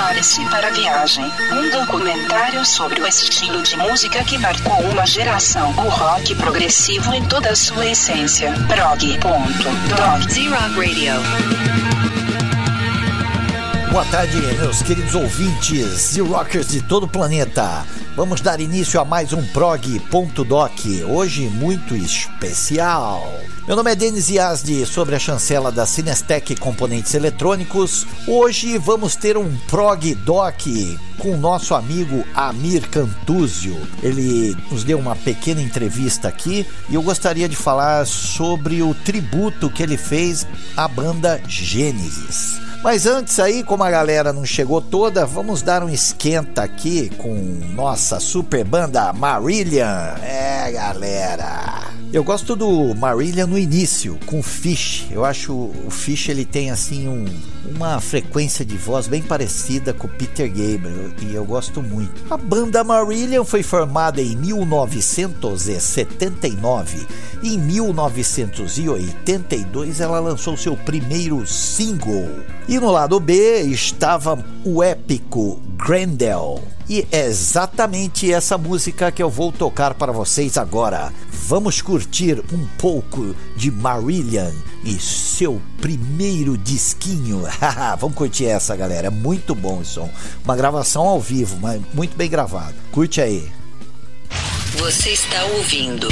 Prepare-se para a viagem. Um documentário sobre o estilo de música que marcou uma geração. O rock progressivo em toda a sua essência. Prog.dog. Z-Rock Radio. Boa tarde, meus queridos ouvintes e rockers de todo o planeta. Vamos dar início a mais um prog.doc, hoje muito especial. Meu nome é Denis Yazdi, sobre a chancela da Cinestec Componentes Eletrônicos. Hoje vamos ter um prog doc com nosso amigo Amir Cantuzio. Ele nos deu uma pequena entrevista aqui e eu gostaria de falar sobre o tributo que ele fez à banda Gênesis. Mas antes aí, como a galera não chegou toda, vamos dar um esquenta aqui com nossa super banda Marillion. É, galera. Eu gosto do Marillion no início, com o Fish. Eu acho o Fish ele tem assim um, uma frequência de voz bem parecida com o Peter Gabriel e eu gosto muito. A banda Marillion foi formada em 1979 e em 1982 ela lançou seu primeiro single. E no lado B estava o épico Grendel. E é exatamente essa música que eu vou tocar para vocês agora. Vamos curtir um pouco de Marillion e seu primeiro disquinho. Vamos curtir essa, galera. É muito bom o som. Uma gravação ao vivo, mas muito bem gravado. Curte aí. Você está ouvindo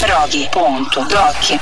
Prog.doc.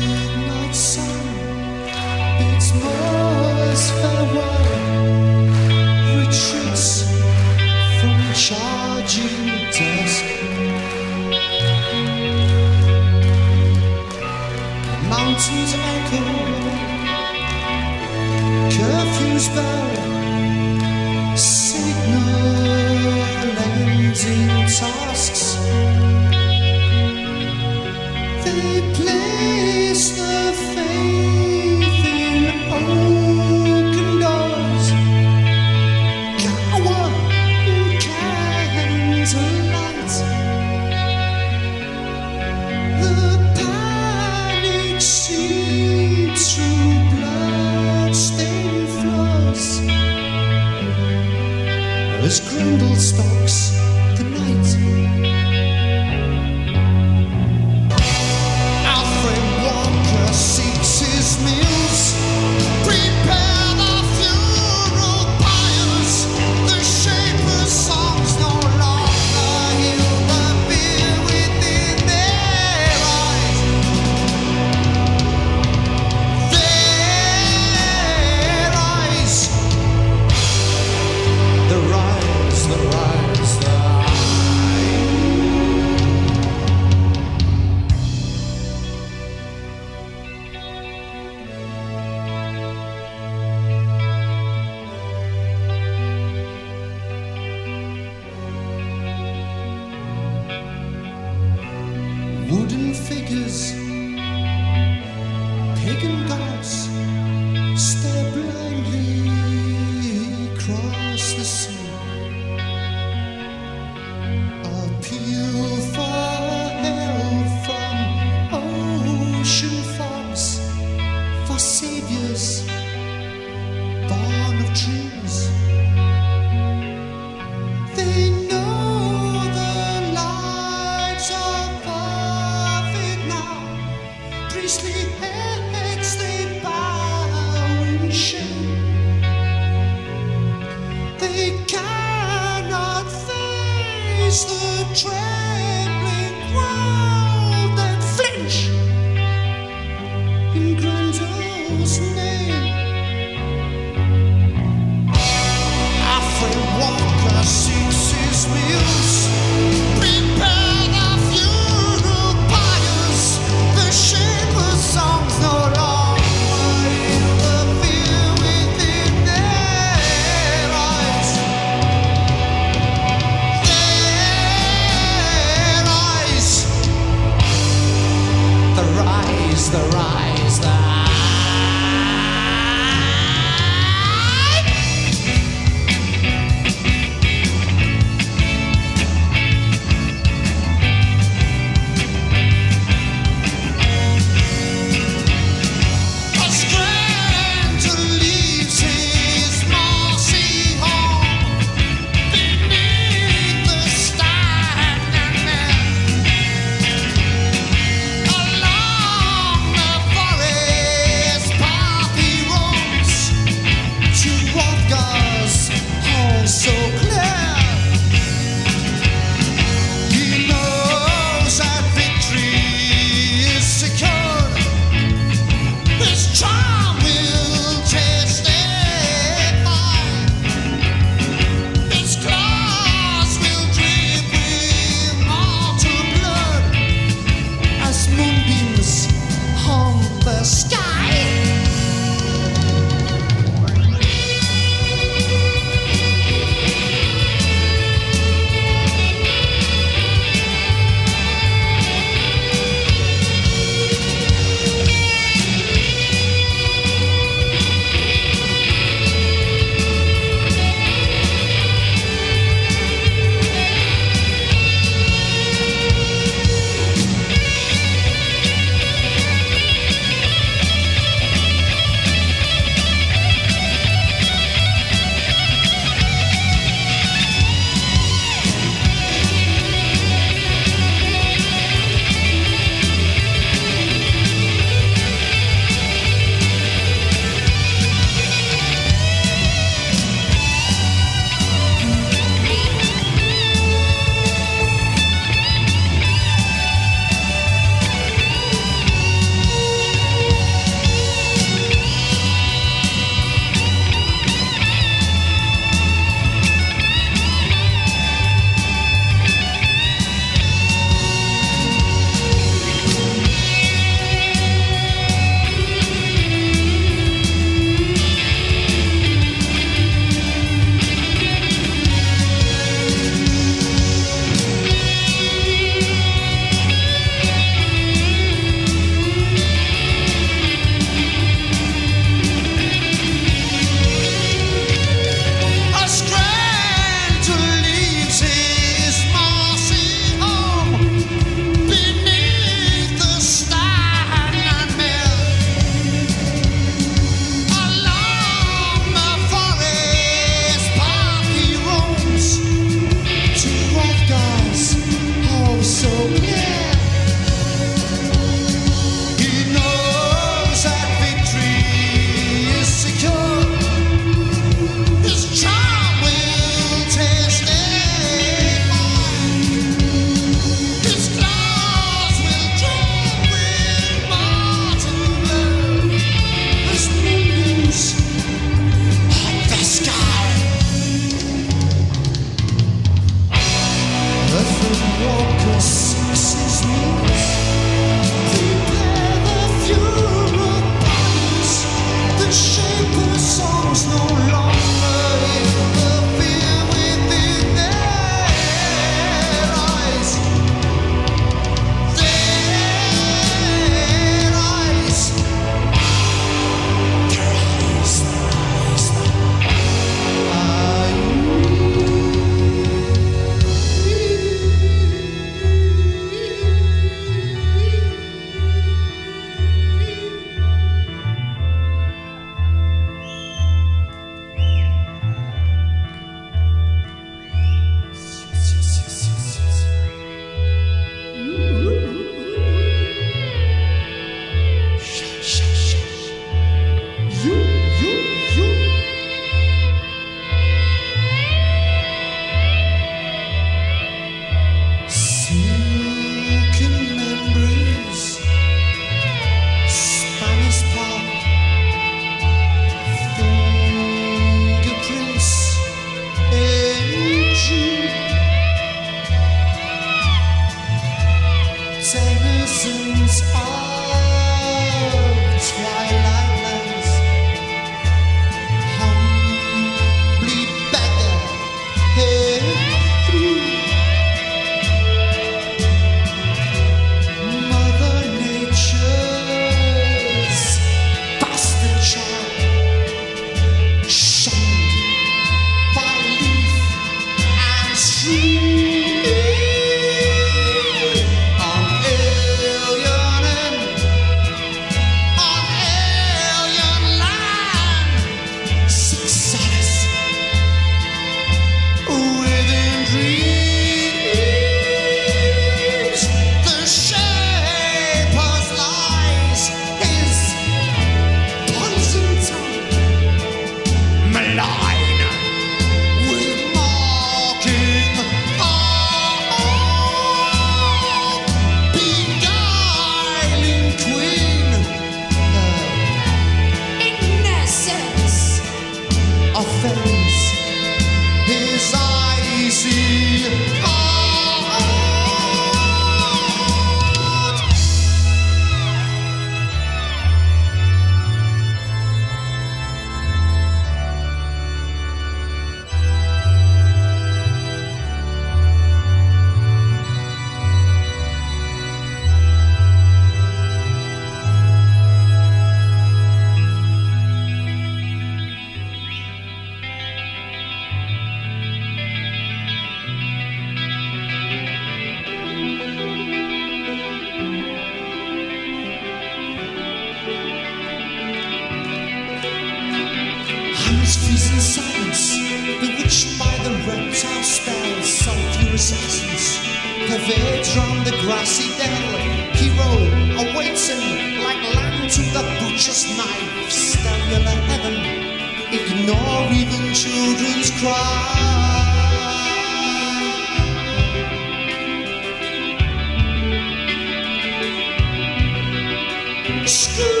School.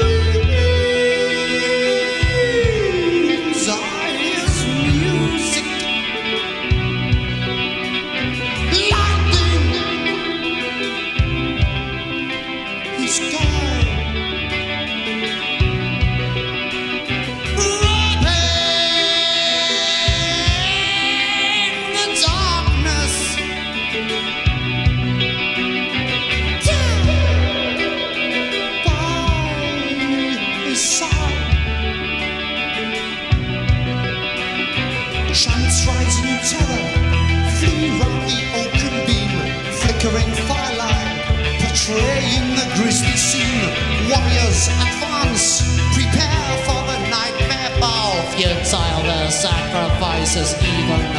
us as evil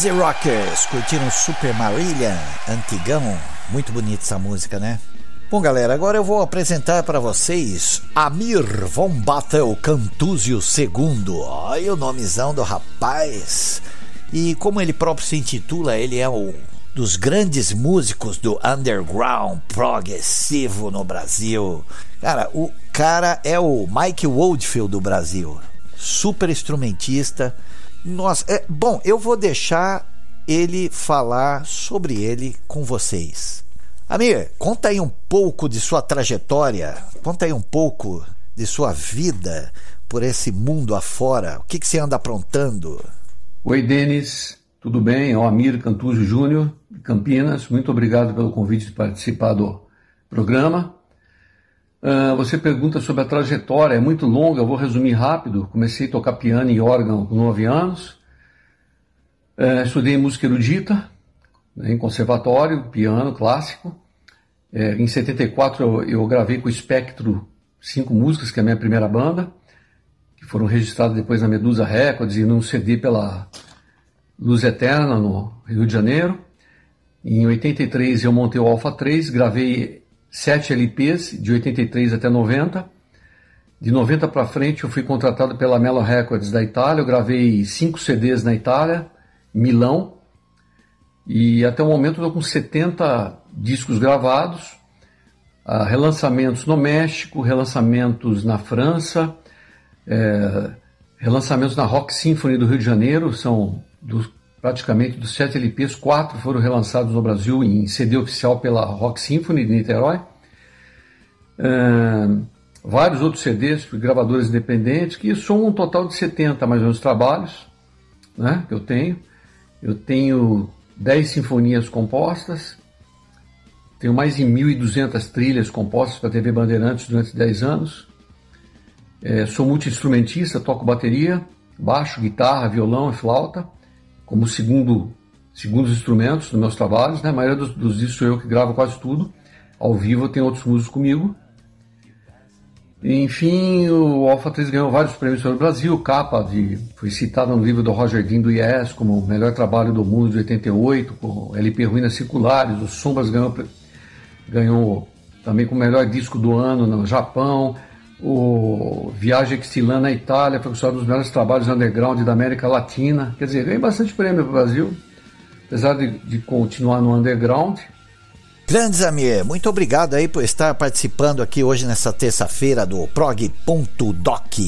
Easy Rockers, curtiram Super Marillion, antigão, muito bonita essa música, né? Bom, galera, agora eu vou apresentar para vocês Amir von Battle Cantuzio II. Olha o nomezão do rapaz. E como ele próprio se intitula, ele é um dos grandes músicos do underground progressivo no Brasil. Cara, o cara é o Mike Oldfield do Brasil. Super instrumentista nossa, é, bom, eu vou deixar ele falar sobre ele com vocês. Amir, conta aí um pouco de sua trajetória, conta aí um pouco de sua vida por esse mundo afora. O que, que você anda aprontando? Oi, Denis, tudo bem? É o Amir Cantuzzo Júnior, de Campinas. Muito obrigado pelo convite de participar do programa. Uh, você pergunta sobre a trajetória, é muito longa, vou resumir rápido. Comecei a tocar piano e órgão com 9 anos. Uh, estudei música erudita, né, em conservatório, piano clássico. É, em 74 eu, eu gravei com o Espectro cinco músicas, que é a minha primeira banda, que foram registradas depois na Medusa Records e num CD pela Luz Eterna, no Rio de Janeiro. Em 83 eu montei o Alpha 3, gravei sete LPs de 83 até 90. De 90 para frente eu fui contratado pela Mello Records da Itália, eu gravei cinco CDs na Itália, Milão, e até o momento estou com 70 discos gravados, uh, relançamentos no México, relançamentos na França, é, relançamentos na Rock Symphony do Rio de Janeiro, são dos, praticamente dos sete LPs, quatro foram relançados no Brasil em CD oficial pela Rock Symphony de Niterói. É, vários outros CDs por gravadores independentes, que somam um total de 70 mais ou menos trabalhos né, que eu tenho. Eu tenho 10 sinfonias compostas, tenho mais de 1.200 trilhas compostas para a TV Bandeirantes durante 10 anos. É, sou multi-instrumentista, toco bateria, baixo, guitarra, violão e flauta, como segundo, segundos instrumentos nos meus trabalhos. Né? A maioria dos, dos discos sou eu que gravo quase tudo. Ao vivo tem outros músicos comigo. Enfim, o Alpha 3 ganhou vários prêmios pelo Brasil, capa de, foi citada no livro do Roger Dean do Yes como o melhor trabalho do mundo de 88, com LP Ruínas Circulares, o Sombras ganhou, ganhou também com o melhor disco do ano no Japão, o Viagem Exilã na Itália foi considerado um dos melhores trabalhos underground da América Latina, quer dizer, ganhei bastante prêmio para o Brasil, apesar de, de continuar no underground, Grande Zamir, muito obrigado aí por estar participando aqui hoje nessa terça-feira do prog.doc.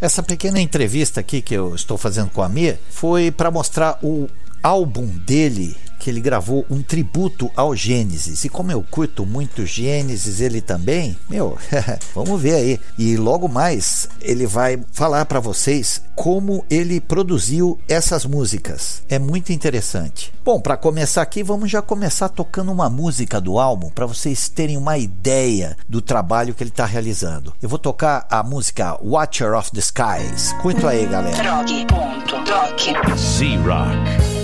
Essa pequena entrevista aqui que eu estou fazendo com a Mir foi para mostrar o álbum dele que ele gravou um tributo ao Gênesis. E como eu curto muito Gênesis, ele também, meu, vamos ver aí. E logo mais ele vai falar para vocês como ele produziu essas músicas. É muito interessante. Bom, para começar aqui, vamos já começar tocando uma música do álbum para vocês terem uma ideia do trabalho que ele está realizando. Eu vou tocar a música Watcher of the Skies. Curto aí, galera. Z-Rock.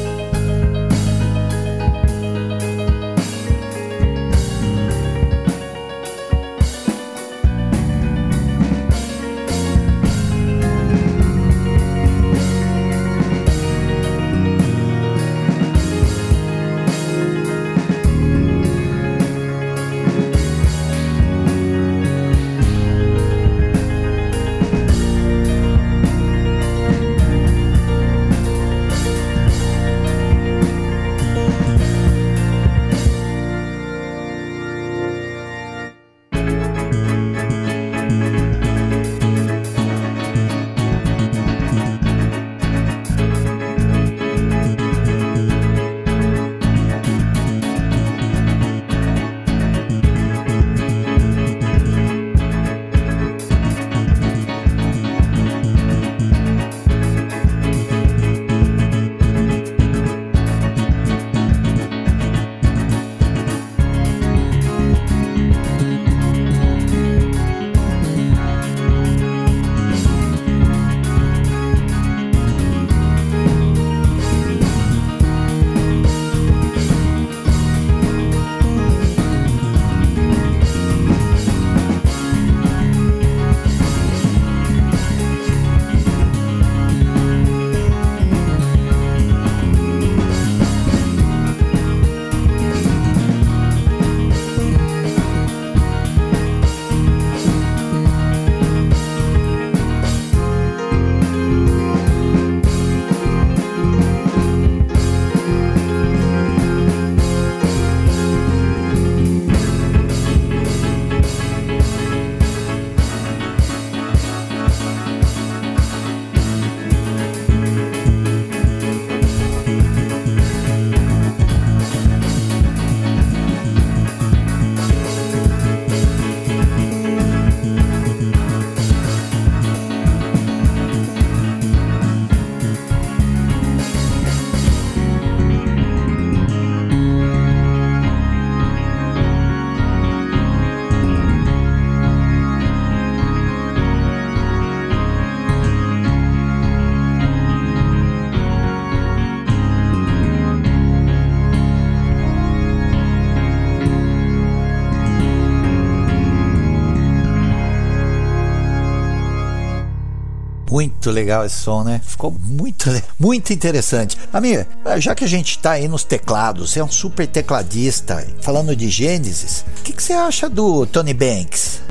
Muito legal esse som, né? Ficou muito, muito interessante. Amir, já que a gente tá aí nos teclados, você é um super tecladista, falando de Gênesis, o que, que você acha do Tony Banks?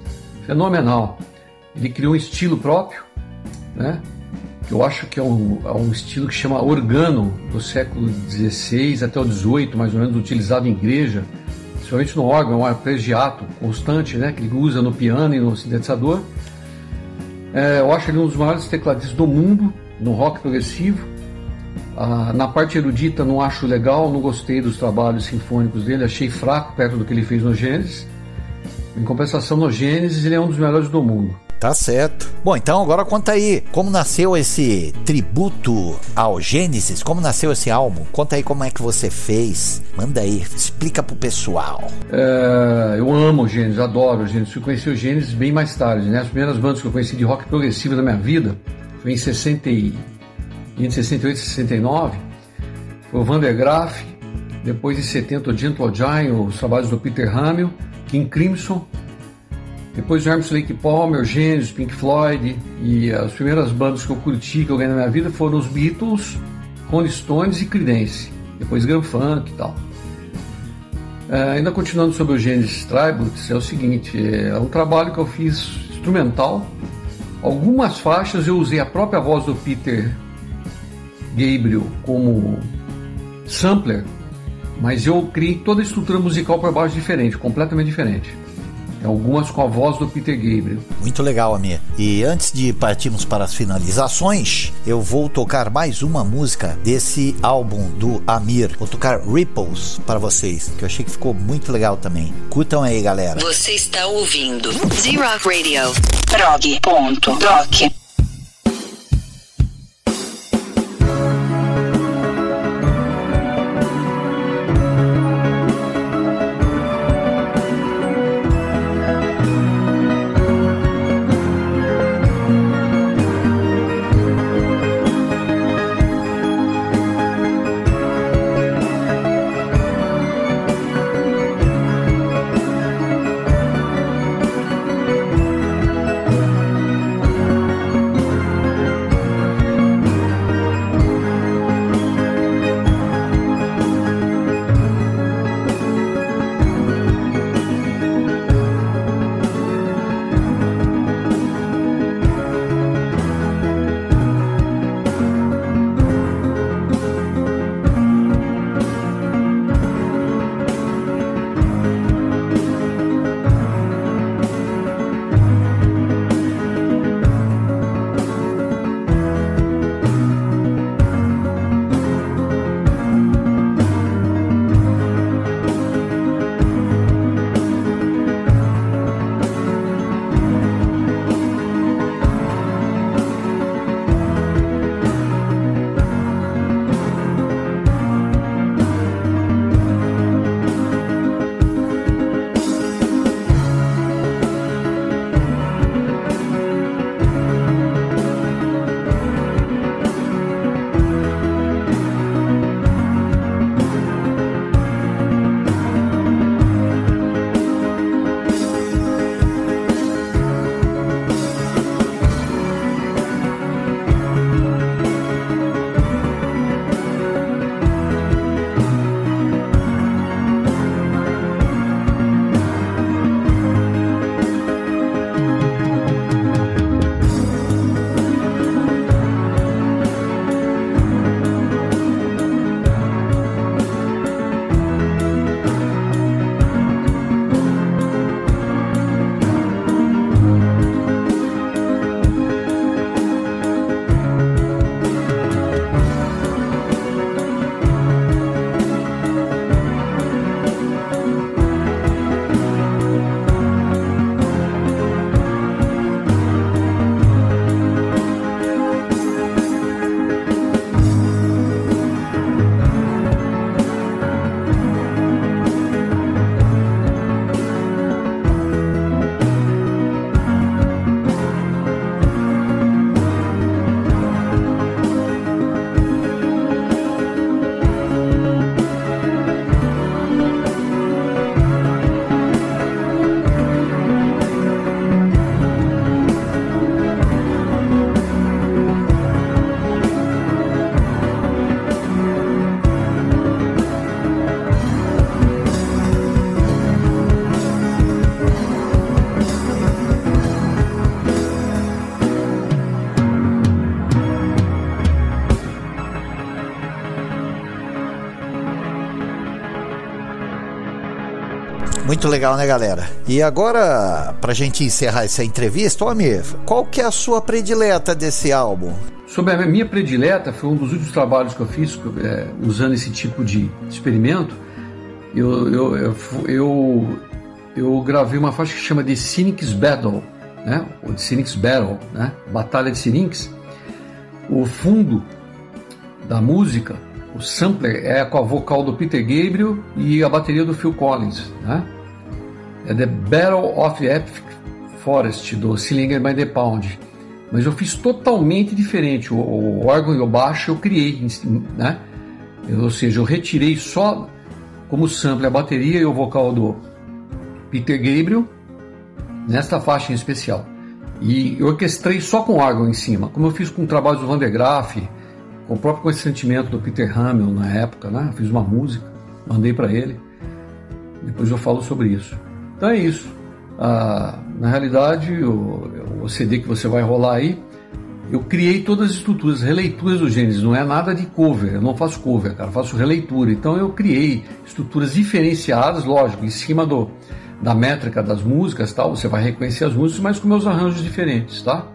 Fenomenal. Ele criou um estilo próprio, né? Eu acho que é um, é um estilo que chama organo do século XVI até o XVIII, mais ou menos, utilizado em igreja, principalmente no órgão, um arpegiato constante, né, que ele usa no piano e no sintetizador. É, eu acho ele um dos maiores tecladistas do mundo no rock progressivo. Ah, na parte erudita não acho legal, não gostei dos trabalhos sinfônicos dele, achei fraco perto do que ele fez no Gênesis. Em compensação, no Gênesis ele é um dos melhores do mundo. Tá certo. Bom, então agora conta aí como nasceu esse tributo ao Gênesis, como nasceu esse álbum. Conta aí como é que você fez. Manda aí, explica pro pessoal. É, eu amo o Gênesis, adoro o Gênesis. Eu conheci o Gênesis bem mais tarde, né? As primeiras bandas que eu conheci de rock progressivo na minha vida foi em 60 e... em 68 e 69. Foi o Van der Graaf, depois em 70 o Gentle Giant, os trabalhos do Peter Hamill, King Crimson, depois o Emerson Lake Palmer, Genesis, Pink Floyd e as primeiras bandas que eu curti, que eu ganhei na minha vida foram os Beatles, Rolling Stones e Creedence. Depois Grand Funk e tal. É, ainda continuando sobre o Genesis Tributes, é o seguinte, é um trabalho que eu fiz instrumental. Algumas faixas eu usei a própria voz do Peter Gabriel como sampler, mas eu criei toda a estrutura musical por baixo diferente, completamente diferente algumas com a voz do Peter Gabriel. Muito legal, Amir. E antes de partirmos para as finalizações, eu vou tocar mais uma música desse álbum do Amir. Vou tocar Ripples para vocês, que eu achei que ficou muito legal também. Curtam aí, galera. Você está ouvindo Z-Rock Radio. prog.doc. Muito legal, né, galera? E agora, pra gente encerrar essa entrevista, ô Amir, qual que é a sua predileta desse álbum? Sobre a minha predileta, foi um dos últimos trabalhos que eu fiz é, usando esse tipo de experimento. Eu, eu, eu, eu, eu gravei uma faixa que chama de Cynics Battle, né? Ou de Cynics Battle, né? Batalha de Cynics. O fundo da música, o sampler é com a vocal do Peter Gabriel e a bateria do Phil Collins, né? É The Battle of Epic Forest do Sillinger by the Pound mas eu fiz totalmente diferente. O, o órgão e o baixo eu criei, né? ou seja, eu retirei só como sample a bateria e o vocal do Peter Gabriel nesta faixa em especial. E eu orquestrei só com órgão em cima, como eu fiz com trabalhos do Van der Graaf, com o próprio consentimento do Peter Hamill na época, né? Eu fiz uma música, mandei para ele. Depois eu falo sobre isso. Então é isso. Ah, na realidade, o, o CD que você vai rolar aí, eu criei todas as estruturas, releituras do Gênesis, não é nada de cover, eu não faço cover, cara, faço releitura. Então eu criei estruturas diferenciadas, lógico, em cima do, da métrica das músicas, tal, você vai reconhecer as músicas, mas com meus arranjos diferentes, tá?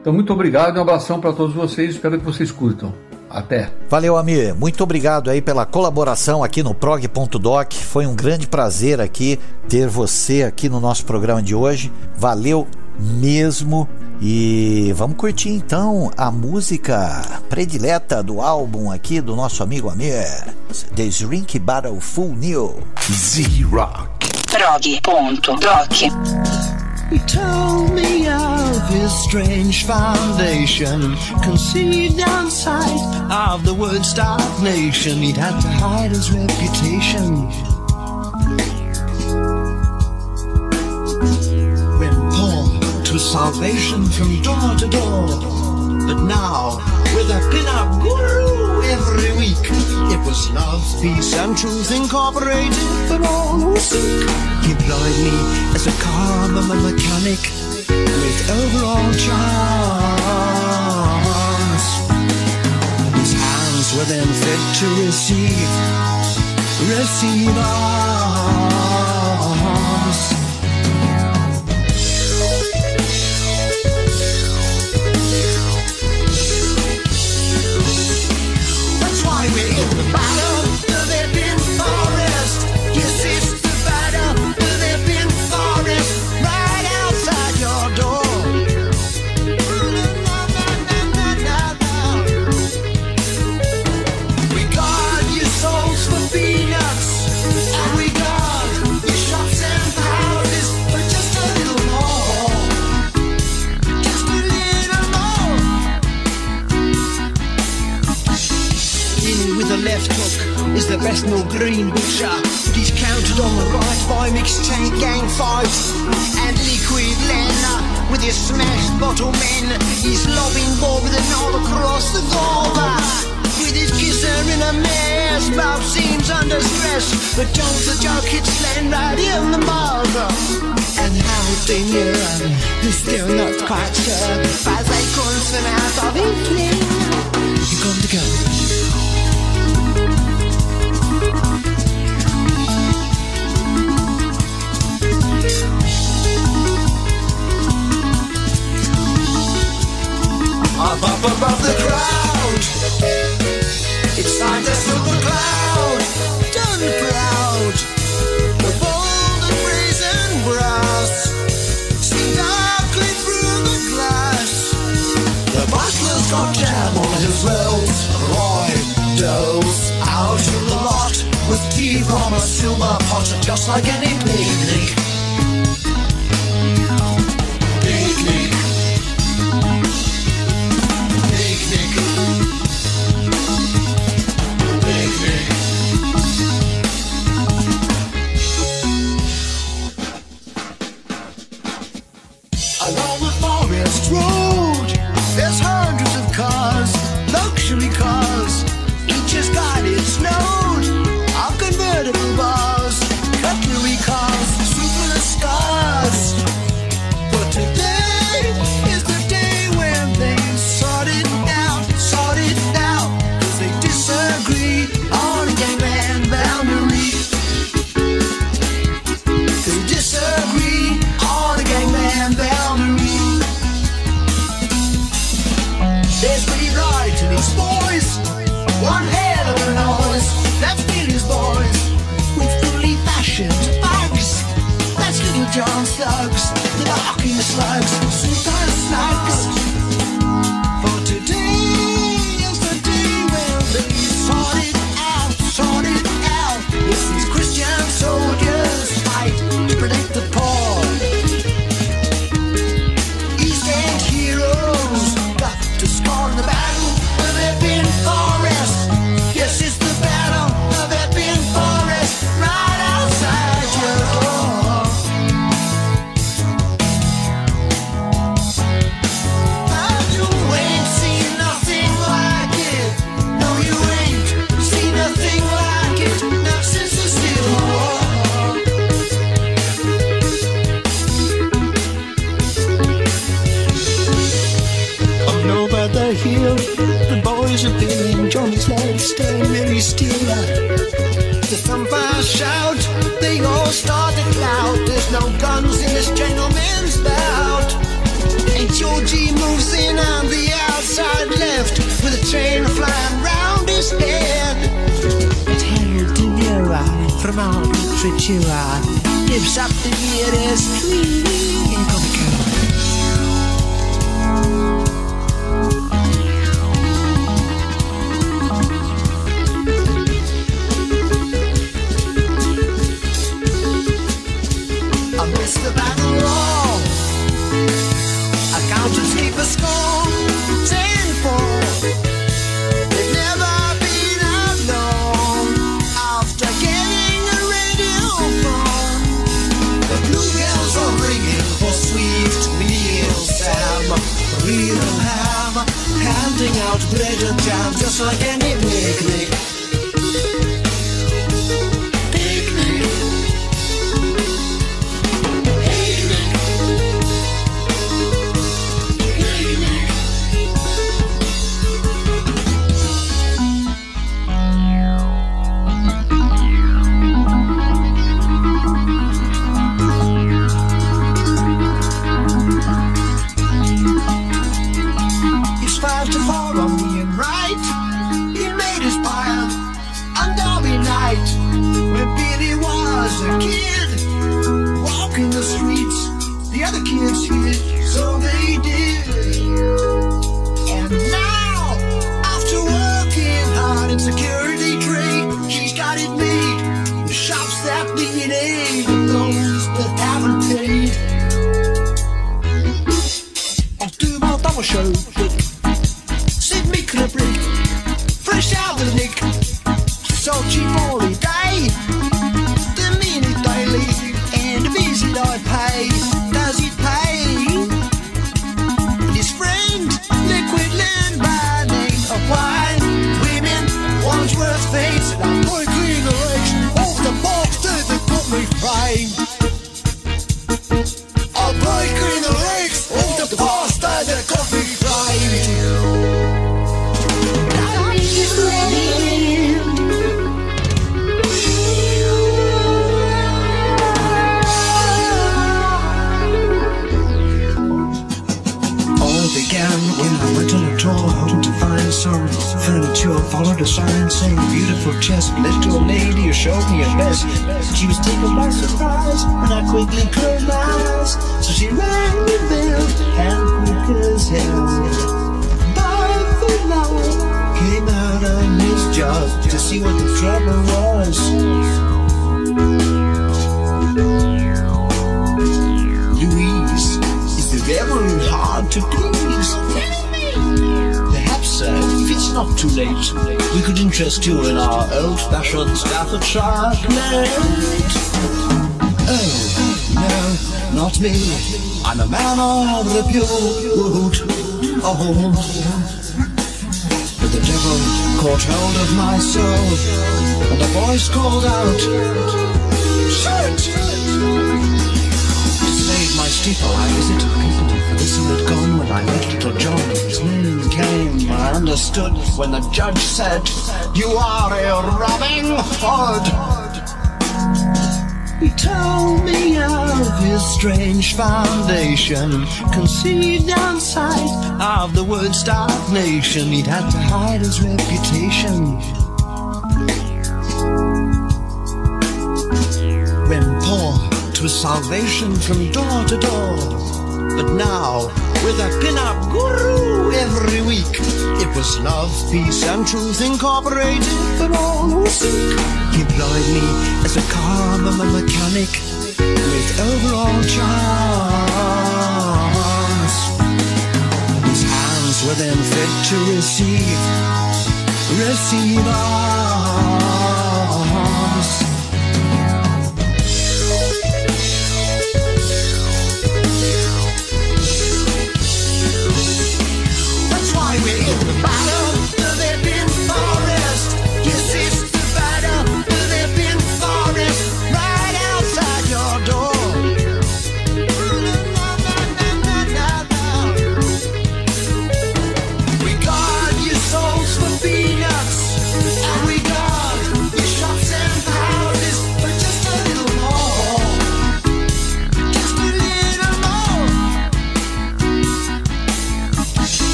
Então muito obrigado um abração para todos vocês, espero que vocês curtam. Até. Valeu, Amir. Muito obrigado aí pela colaboração aqui no prog.doc. Foi um grande prazer aqui ter você aqui no nosso programa de hoje. Valeu mesmo. E vamos curtir então a música predileta do álbum aqui do nosso amigo Amir. The Shrink Battle Full New. Z-Rock. Prog.doc. He told me of his strange foundation, conceived outside of the Woodstock nation. He'd had to hide his reputation. When poor to salvation from door to door, but now with a pin-up guru every week, it was love, peace, and truth incorporated for all who seek. He employed me as a car mechanic with overall charms. His hands were then fit to receive, receive arms. Best no green butcher. He's counted on the right by mixed tank gang fights and liquid Lena with his smashed bottle men. He's lobbing Bob with an all across the Gulba. With his kisser in a mess, Bob seems under stress, but don't the hits land right in the mouth. And how they knew he's still not quite sure. Faz aí com out of England. You're going to go. Up, up above the crowd. It's like a silver cloud. Done proud The bold and brazen brass. See darkly through the glass. The butler's got jam on his belt Roy does out in the lot With tea from a silver pot Just like any picnic chest. Little lady, you showed me your best. She was taken by surprise and I quickly closed my eyes. So she rang the bell and quick as hell. By the flower came out on his job to see what the trouble was. Louise is the devil hard to please. not too late. We could interest you in our old-fashioned Staffordshire plate. Oh, no, not me. I'm a man of repute. Oh, but the devil caught hold of my soul, and a voice called out, Shoot! To save my steeple, I visited people, this had gone my little John's new came. I understood when the judge said, You are a robbing Hood. He told me of his strange foundation, conceived outside of the word dark nation. He'd had to hide his reputation. When to salvation from door to door. But now, with a pin-up guru every week, it was love, peace, and truth incorporated for all who seek. He employed me as a car mechanic with overall charms. His hands were then fit to receive, receive arms.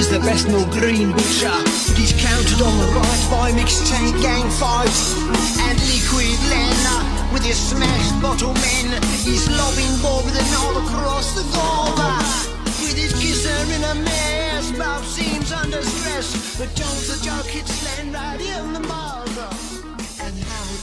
Is the best no green butcher. Uh. He's counted on the right by mixtape gang fights and liquid Lena with his smashed bottle men. He's lobbing ball with an all across the goma. Uh. With his kisser in a mess, Bob seems under stress, but Jones the joke hits land right in the mouth.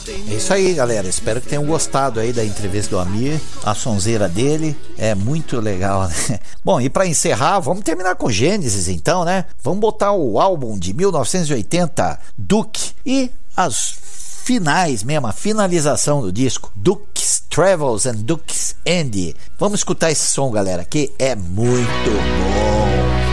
É isso aí, galera. Espero que tenham gostado aí da entrevista do Amir, a sonzeira dele. É muito legal, né? Bom, e para encerrar, vamos terminar com Gênesis então, né? Vamos botar o álbum de 1980, Duke, e as finais mesmo, a finalização do disco, Duke's Travels and Duke's End. Vamos escutar esse som, galera, que é muito bom.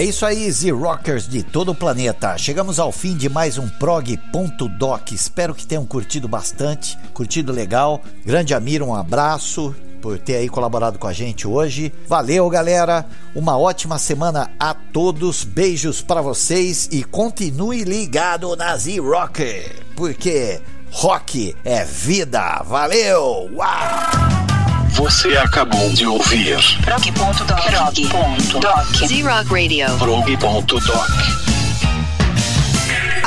É isso aí, Z-Rockers de todo o planeta. Chegamos ao fim de mais um prog.doc. Espero que tenham curtido bastante, curtido legal. Grande Amir, um abraço por ter aí colaborado com a gente hoje. Valeu, galera. Uma ótima semana a todos. Beijos para vocês e continue ligado na Z-Rocker, porque rock é vida. Valeu. Uau! Você acabou de ouvir Prog.doc. Prog.doc. Z-Rock Radio. prog.doc.